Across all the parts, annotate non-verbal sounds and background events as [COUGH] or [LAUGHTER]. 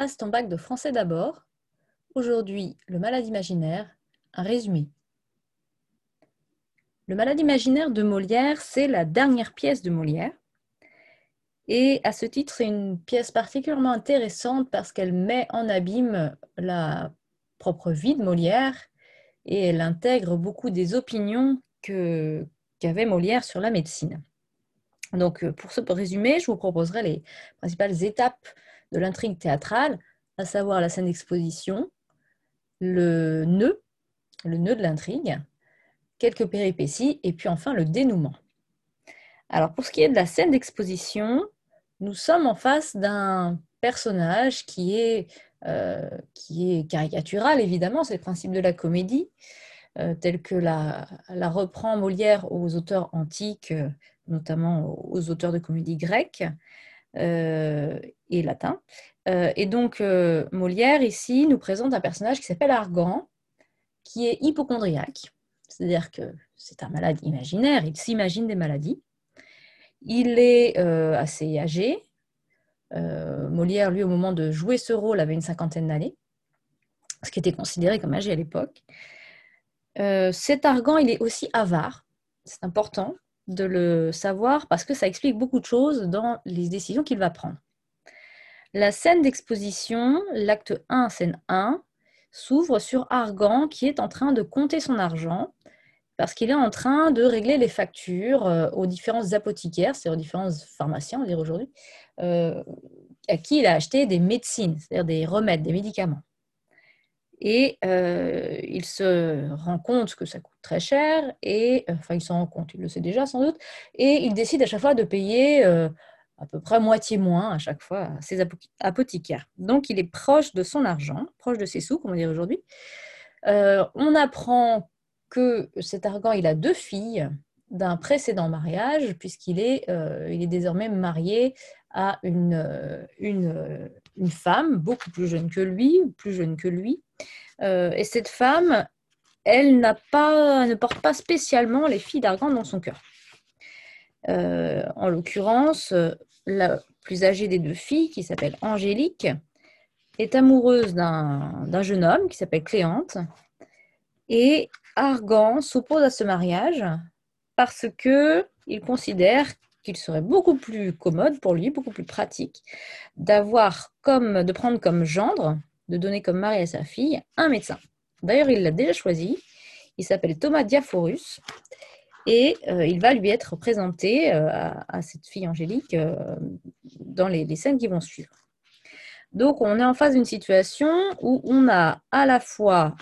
Passe ton bac de français d'abord. Aujourd'hui, le malade imaginaire, un résumé. Le malade imaginaire de Molière, c'est la dernière pièce de Molière. Et à ce titre, c'est une pièce particulièrement intéressante parce qu'elle met en abîme la propre vie de Molière et elle intègre beaucoup des opinions qu'avait Molière sur la médecine. Donc, pour ce résumé, je vous proposerai les principales étapes de l'intrigue théâtrale, à savoir la scène d'exposition, le nœud, le nœud de l'intrigue, quelques péripéties et puis enfin le dénouement. Alors pour ce qui est de la scène d'exposition, nous sommes en face d'un personnage qui est, euh, caricatural, évidemment, c'est le principe de la comédie, euh, tel que la, la, reprend Molière aux auteurs antiques, euh, notamment aux auteurs de comédie grecque. Euh, et latin. Euh, et donc, euh, Molière, ici, nous présente un personnage qui s'appelle Argan, qui est hypochondriaque, c'est-à-dire que c'est un malade imaginaire, il s'imagine des maladies. Il est assez âgé. Molière, lui, au moment de jouer ce rôle, avait une cinquantaine d'années, ce qui était considéré comme âgé à l'époque. cet Argan, il est aussi avare, c'est important, de le savoir parce que ça explique beaucoup de choses dans les décisions qu'il va prendre. La scène d'exposition, l'acte 1, scène 1, s'ouvre sur Argan qui est en train de compter son argent parce qu'il est en train de régler les factures euh, aux différents apothicaires, c'est-à-dire aux différents pharmaciens, on dirait aujourd'hui, euh, à qui il a acheté des médecines, c'est-à-dire des remèdes, des médicaments. Et euh, il se rend compte que ça coûte très cher, et enfin il s'en rend compte, il le sait déjà sans doute, et il décide à chaque fois de payer euh, à peu près moitié moins à chaque fois à ses apothicaires. Donc il est proche de son argent, proche de ses sous, comme on dirait aujourd'hui. Euh, on apprend que cet argan, il a deux filles d'un précédent mariage, puisqu'il est, désormais marié à une, une, une, femme beaucoup plus jeune que lui, plus jeune que lui, euh, et cette femme, elle n'a pas, ne porte pas spécialement les filles d'Argan dans son cœur. Euh, en l'occurrence, la plus âgée des deux filles, qui s'appelle Angélique, est amoureuse d'un jeune homme qui s'appelle Cléante. Et Argan s'oppose à ce mariage parce que il considère qu'il serait beaucoup plus commode pour lui, beaucoup plus pratique, comme de prendre comme gendre de donner comme mari à sa fille un médecin. D'ailleurs, il l'a déjà choisi. Il s'appelle Thomas Diaphorus et euh, il va lui être présenté euh, à, cette fille Angélique euh, dans les, scènes qui vont suivre. Donc, on est en face d'une situation où on a à la fois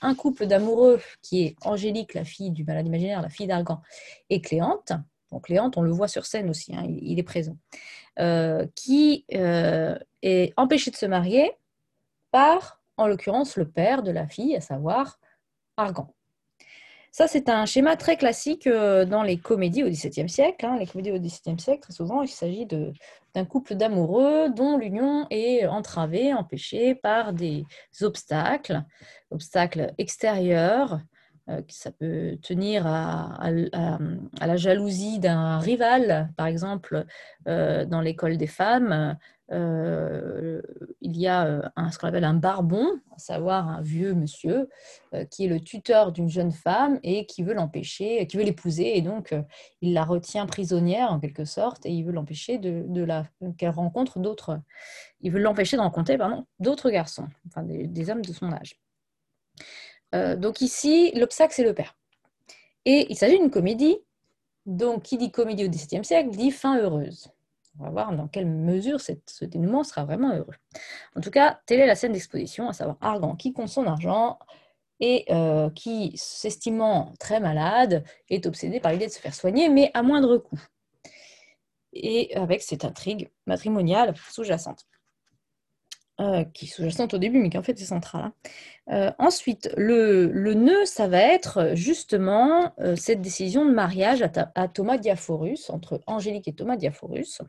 un couple d'amoureux qui est Angélique, la fille du malade imaginaire, la fille d'Argan, et Cléante. Donc, Cléante, on le voit sur scène aussi, hein, il, est présent, qui est empêché de se marier par, en l'occurrence, le père de la fille, à savoir Argan. Ça, c'est un schéma très classique euh, dans les comédies au XVIIe siècle. Hein. Les comédies au XVIIe siècle, très souvent, il s'agit d'un couple d'amoureux dont l'union est entravée, empêchée par des obstacles, obstacles extérieurs, ça peut tenir à, la jalousie d'un rival, par exemple, euh, dans l'école des femmes, euh, il y a euh, un, ce qu'on appelle un barbon, à savoir un vieux monsieur euh, qui est le tuteur d'une jeune femme et qui veut l'empêcher, qui veut l'épouser, et donc il la retient prisonnière en quelque sorte, et il veut l'empêcher de, la qu'elle rencontre d'autres, il veut l'empêcher de rencontrer d'autres garçons, enfin des, hommes de son âge. Donc ici, l'obstacle c'est le père, et il s'agit d'une comédie. Donc, qui dit comédie au XVIIe siècle dit fin heureuse. On va voir dans quelle mesure ce dénouement sera vraiment heureux. En tout cas, telle est la scène d'exposition, à savoir Argan qui compte son argent et euh, qui, s'estimant très malade, est obsédé par l'idée de se faire soigner, mais à moindre coût. Et avec cette intrigue matrimoniale sous-jacente. Euh, qui est sous-jacente au début, mais qui en fait est centrale. Hein. Euh, ensuite, le, le, nœud, ça va être justement cette décision de mariage à, à, Thomas Diaphorus, entre Angélique et Thomas Diaphorus,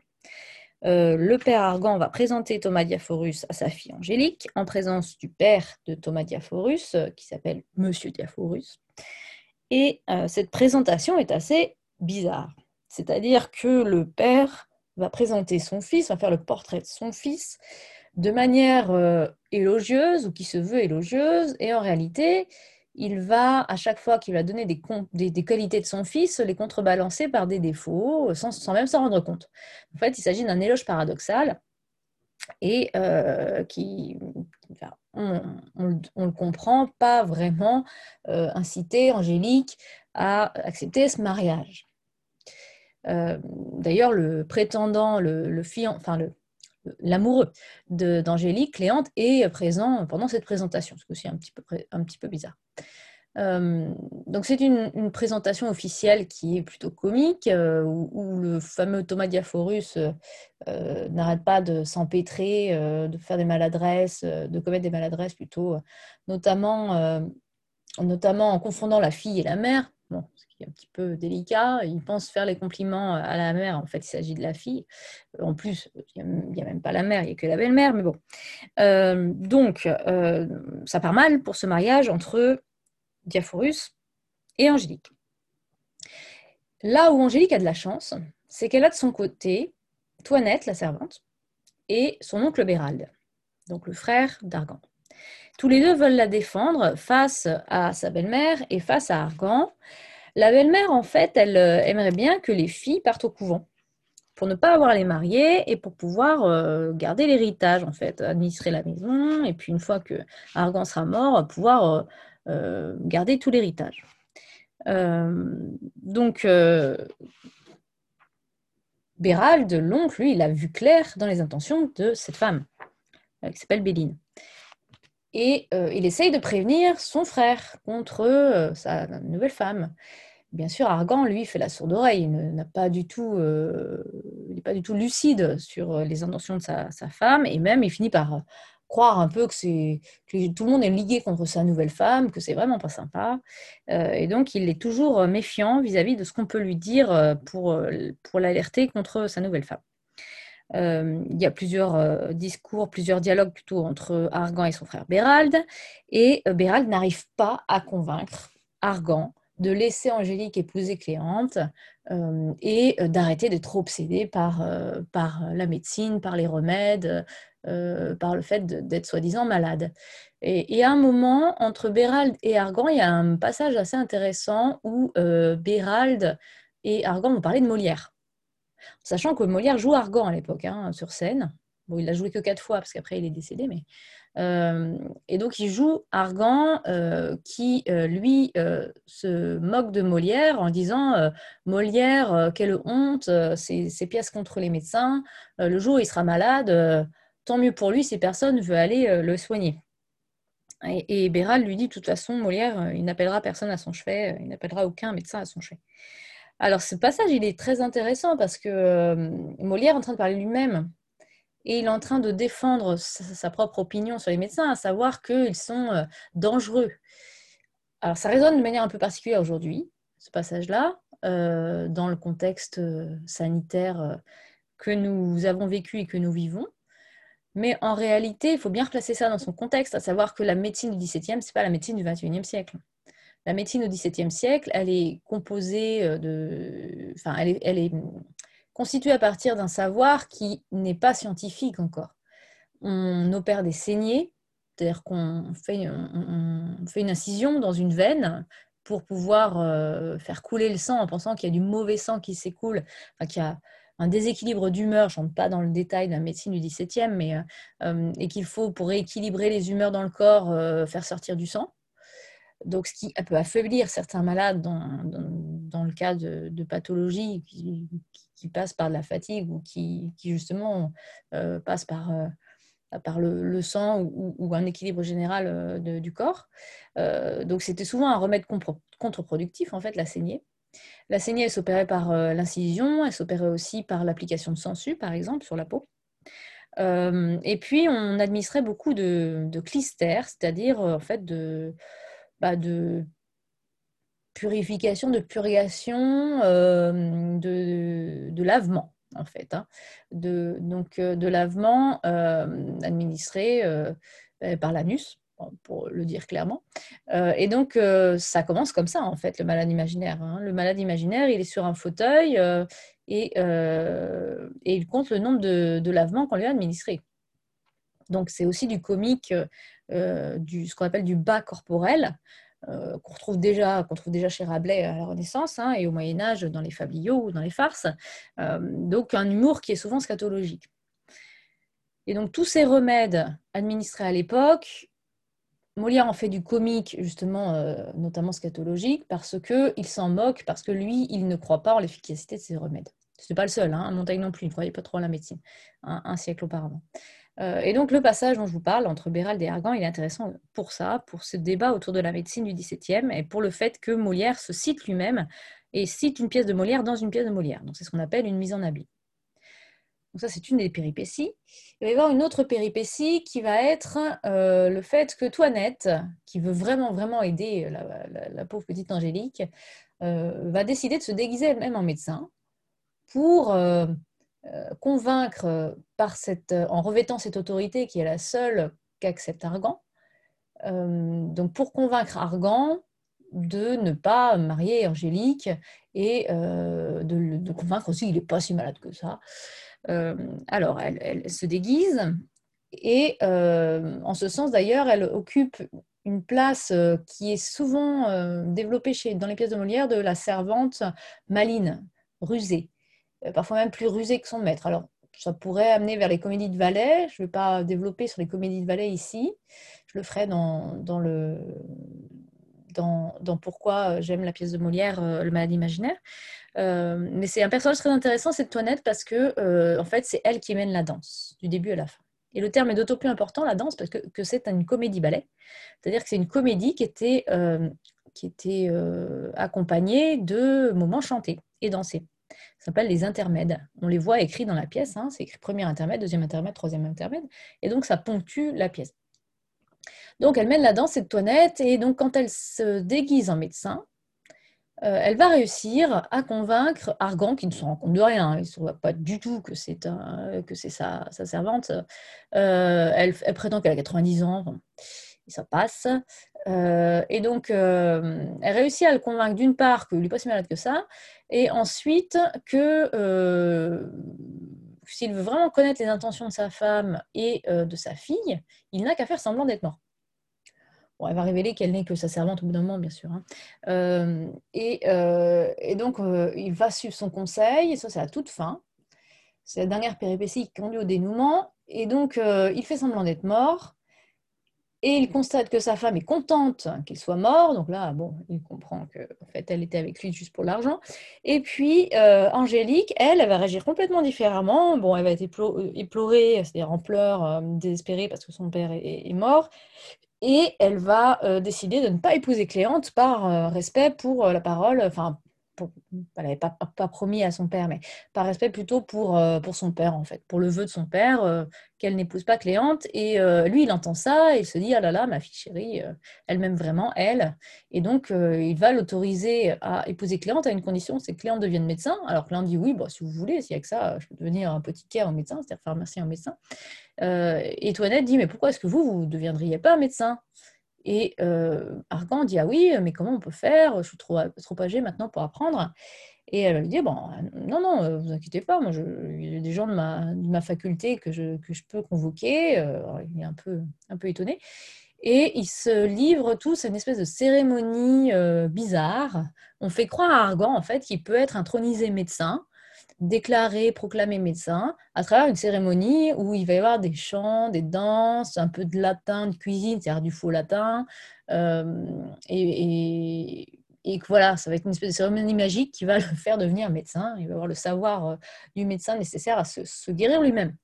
euh, le père Argan va présenter Thomas Diaphorus à sa fille Angélique, en présence du père de Thomas Diaphorus, euh, qui s'appelle Monsieur Diaphorus. Et euh, cette présentation est assez bizarre. C'est-à-dire que le père va présenter son fils, va faire le portrait de son fils, de manière élogieuse ou qui se veut élogieuse, et en réalité, il va, à chaque fois qu'il va donner des, qualités de son fils, les contrebalancer par des défauts, sans, même s'en rendre compte. En fait, il s'agit d'un éloge paradoxal et euh, qui, on, le comprend, pas vraiment euh, inciter Angélique à accepter ce mariage. Euh, d'ailleurs, le prétendant, le, le enfin le, l'amoureux d'Angélique, Cléante, est présent pendant cette présentation, ce qui est un petit peu, un petit peu bizarre. Euh, donc c'est une, présentation officielle qui est plutôt comique, euh, où, le fameux Thomas Diaphorus euh, n'arrête pas de s'empêtrer, de faire des maladresses, de commettre des maladresses plutôt, notamment en confondant la fille et la mère. Bon, un petit peu délicat. Il pense faire les compliments à la mère. En fait, il s'agit de la fille. En plus, il n'y a, même pas la mère, il n'y a que la belle-mère. Mais bon. Euh, donc, euh, ça part mal pour ce mariage entre Diaphorus et Angélique. Là où Angélique a de la chance, c'est qu'elle a de son côté Toinette, la servante, et son oncle Bérald, donc le frère d'Argan. Tous les deux veulent la défendre face à sa belle-mère et face à Argan. La belle-mère, en fait, elle euh, aimerait bien que les filles partent au couvent pour ne pas avoir à les marier et pour pouvoir euh, garder l'héritage, en fait, administrer la maison, et puis une fois que Argan sera mort, pouvoir euh, garder tout l'héritage. donc, Bérald, l'oncle, lui, il a vu clair dans les intentions de cette femme, qui s'appelle Béline. Et il essaye de prévenir son frère contre sa nouvelle femme. Bien sûr, Argan, lui, fait la sourde oreille. Il n'a pas du tout, n'est pas du tout lucide sur les intentions de sa, femme, et même il finit par croire un peu que, tout le monde est ligué contre sa nouvelle femme, que c'est vraiment pas sympa. et donc, il est toujours méfiant vis-à-vis de ce qu'on peut lui dire pour l'alerter contre sa nouvelle femme. Il y a plusieurs discours, plusieurs dialogues plutôt entre Argan et son frère Bérald, et Bérald n'arrive pas à convaincre Argan de laisser Angélique épouser Cléante euh, et euh, d'arrêter d'être obsédée par, euh, par la médecine, par les remèdes, par le fait d'être soi-disant malade. Et, à un moment, entre Bérald et Argan, il y a un passage assez intéressant où Bérald et Argan vont parler de Molière. Sachant que Molière joue Argan à l'époque, hein, sur scène. Bon, il l'a joué que quatre fois, parce qu'après il est décédé, mais euh, et donc, il joue Argan, euh, qui, euh, lui, se moque de Molière en disant Molière, quelle honte, ces pièces contre les médecins. le jour où il sera malade, tant mieux pour lui si personne veut aller le soigner. Et, et Béral lui dit de toute façon, Molière, il n'appellera personne à son chevet, il n'appellera aucun médecin à son chevet. Alors, ce passage, il est très intéressant parce que Molière est en train de parler lui-même et il est en train de défendre sa, propre opinion sur les médecins, à savoir qu'ils sont euh, dangereux. Alors ça résonne de manière un peu particulière aujourd'hui, ce passage-là, euh, dans le contexte euh, sanitaire que nous avons vécu et que nous vivons. Mais en réalité, il faut bien replacer ça dans son contexte, à savoir que la médecine du XVIIe, ce n'est pas la médecine du XXIe siècle. La médecine au XVIIe siècle, elle est composée de... Enfin, elle est constitué à partir d'un savoir qui n'est pas scientifique encore. On opère des saignées, c'est-à-dire qu'on fait, une incision dans une veine pour pouvoir euh, faire couler le sang en pensant qu'il y a du mauvais sang qui s'écoule, qu'il y a un déséquilibre d'humeur, je ne rentre pas dans le détail de la médecine du 17e, mais, euh, euh, et qu'il faut, pour rééquilibrer les humeurs dans le corps, faire sortir du sang. Donc, ce qui peut affaiblir certains malades dans, le cas de, de pathologies qui, qui passe par la fatigue ou qui, justement euh, passe par, euh, le, sang ou, un équilibre général euh, du corps. donc c'était souvent un remède contre-productif, en fait, la saignée. La saignée, elle s'opérait par l'incision, elle s'opérait aussi par l'application de sangsues, par exemple, sur la peau. et puis, on administrait beaucoup de, de clistères, c'est-à-dire en fait de, bah, de purification, de purgation, euh, de, lavement, en fait. Hein. De, donc, euh, de lavement euh, administré par l'anus, pour le dire clairement. et donc, ça commence comme ça, en fait, le malade imaginaire. Hein. Le malade imaginaire, il est sur un fauteuil et, et il compte le nombre de, lavements qu'on lui a administrés. Donc c'est aussi du comique, du, ce qu'on appelle du bas corporel, qu'on retrouve déjà trouve déjà chez Rabelais à la Renaissance hein, et au Moyen Âge dans les fabliaux ou dans les farces. donc un humour qui est souvent scatologique. Et donc tous ces remèdes administrés à l'époque, Molière en fait du comique, justement, euh, notamment scatologique, parce qu'il s'en moque, parce que lui, il ne croit pas en l'efficacité de ces remèdes. Ce n'est pas le seul, hein, Montaigne non plus, il ne croyait pas trop en la médecine, un siècle auparavant. Euh, et donc le passage dont je vous parle entre Bérald et Argan, il est intéressant pour ça, pour ce débat autour de la médecine du XVIIe, et pour le fait que Molière se cite lui-même et cite une pièce de Molière dans une pièce de Molière. Donc c'est ce qu'on appelle une mise en habit. Donc ça, c'est une des péripéties. Il va y avoir une autre péripétie qui va être euh, le fait que Toinette, qui veut vraiment, vraiment aider la, pauvre petite Angélique, euh, va décider de se déguiser elle-même en médecin pour convaincre, par cette, en revêtant cette autorité qui est la seule qu'accepte Argan, donc pour convaincre Argan de ne pas marier Angélique et de, convaincre aussi qu'il n'est pas si malade que ça. Euh, alors, elle, se déguise et euh, en ce sens d'ailleurs, elle occupe une place euh, qui est souvent développée chez, dans les pièces de Molière de la servante maline, rusée, parfois même plus rusée que son maître. Alors, ça pourrait amener vers les comédies de ballet. Je ne vais pas développer sur les comédies de ballet ici. Je le ferai dans, dans le, dans, dans, pourquoi j'aime la pièce de Molière, Le malade imaginaire. Euh, mais c'est un personnage très intéressant, cette Toinette, parce que euh, en fait, c'est elle qui mène la danse, du début à la fin. Et le terme est d'autant plus important, la danse, parce que, que c'est une comédie-ballet. C'est-à-dire que c'est une comédie qui était, euh, qui était accompagnée de moments chantés et dansés. Ça s'appelle les intermèdes. On les voit écrits dans la pièce. Hein. c'est écrit premier intermède, deuxième intermède, troisième intermède. Et donc, ça ponctue la pièce. Donc, elle mène la danse, cette Toinette. Et donc, quand elle se déguise en médecin, euh, elle va réussir à convaincre Argan, qui ne se rend compte de rien, il ne voit pas du tout que c'est sa, servante. Euh, elle, prétend qu'elle a 90 ans, et ça passe. Euh, et donc, elle réussit à le convaincre d'une part qu'il n'est pas si malade que ça, et ensuite que s'il veut vraiment connaître les intentions de sa femme et de sa fille, il n'a qu'à faire semblant d'être mort elle va révéler qu'elle n'est que sa servante au bout d'un moment, bien sûr. Hein. Euh, euh, et, donc, euh, il va suivre son conseil, et ça, c'est à toute fin. C'est la dernière péripétie qui conduit au dénouement. Et donc, il fait semblant d'être mort. Et il constate que sa femme est contente qu'il soit mort. Donc là, bon, il comprend que en fait, elle était avec lui juste pour l'argent. Et puis, Angélique, elle, elle va réagir complètement différemment. Bon, elle va être éplorée, c'est-à-dire en pleurs, désespérée parce que son père est mort et elle va euh, décider de ne pas épouser Cléante par euh, respect pour euh, la parole, enfin, elle n'avait pas, promis à son père, mais par respect plutôt pour, pour son père, en fait, pour le vœu de son père, qu'elle n'épouse pas Cléante. Et lui, il entend ça, il se dit, ah là là, ma fille chérie, elle m'aime vraiment, elle. Et donc, il va l'autoriser à épouser Cléante à une condition, c'est que Cléante devienne médecin. Alors Cléante dit, oui, bon, si vous voulez, s'il y a que ça, je peux devenir care en médecin, c'est-à-dire pharmacien en médecin. et Toinette dit, mais pourquoi est-ce que vous, vous ne deviendriez pas médecin? Et euh, Argan dit Ah oui, mais comment on peut faire? Je suis trop, trop âgée maintenant pour apprendre. Et elle lui dit Bon, non, non, euh, vous inquiétez pas, moi, je, il y a des gens de ma, de ma faculté que je, que je peux convoquer. Euh, il est un peu, un peu étonné. Et ils se livrent tous à une espèce de cérémonie bizarre. On fait croire à Argan, en fait, qu'il peut être intronisé médecin déclaré, proclamé médecin à travers une cérémonie où il va y avoir des chants, des danses, un peu de latin, de cuisine, c'est-à-dire du faux latin. Euh, et, et, voilà, ça va être une espèce de cérémonie magique qui va [LAUGHS] le faire devenir médecin. Il va avoir le savoir euh, du médecin nécessaire à se, guérir lui-même.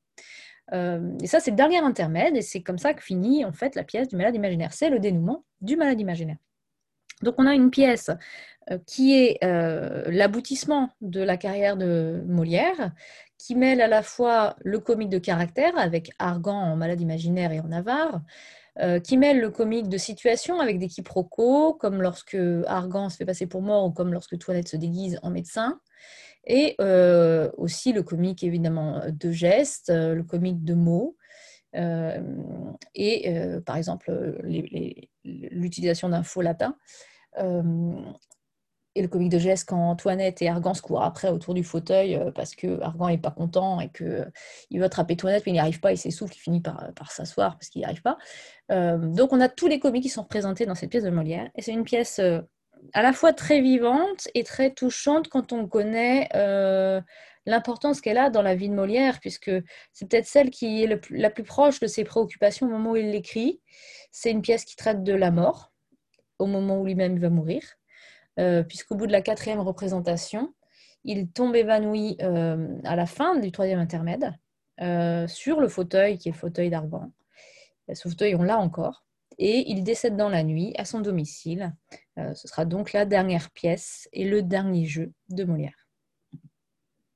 Euh, et ça, c'est le dernier intermède, et c'est comme ça que finit en fait la pièce du malade imaginaire. C'est le dénouement du malade imaginaire. Donc on a une pièce euh, qui est euh, l'aboutissement de la carrière de Molière, qui mêle à la fois le comique de caractère avec Argan en Malade imaginaire et en Navarre, euh, qui mêle le comique de situation avec des quiproquos, comme lorsque Argan se fait passer pour mort ou comme lorsque Toilette se déguise en médecin, et aussi le comique évidemment de gestes, le comique de mots. et par exemple l'utilisation d'un faux latin. et le comique de geste quand Toinette et Argan se courent après autour du fauteuil euh, parce que Argan n'est pas content et qu'il euh, veut attraper Toinette, mais il n'y arrive pas, il s'essouffle, il finit par, s'asseoir parce qu'il n'y arrive pas. Euh, donc on a tous les comiques qui sont représentés dans cette pièce de Molière. Et c'est une pièce à la fois très vivante et très touchante quand on connaît l'importance qu'elle a dans la vie de Molière, puisque c'est peut-être celle qui est la plus proche de ses préoccupations au moment où il l'écrit. C'est une pièce qui traite de la mort, au moment où lui-même va mourir. Euh, puisqu'au bout de la quatrième représentation, il tombe évanoui euh, à la fin du troisième intermède euh, sur le fauteuil qui est fauteuil d'Argan. Ce fauteuil, on l'a encore. Et il décède dans la nuit à son domicile. ce sera donc la dernière pièce et le dernier jeu de Molière.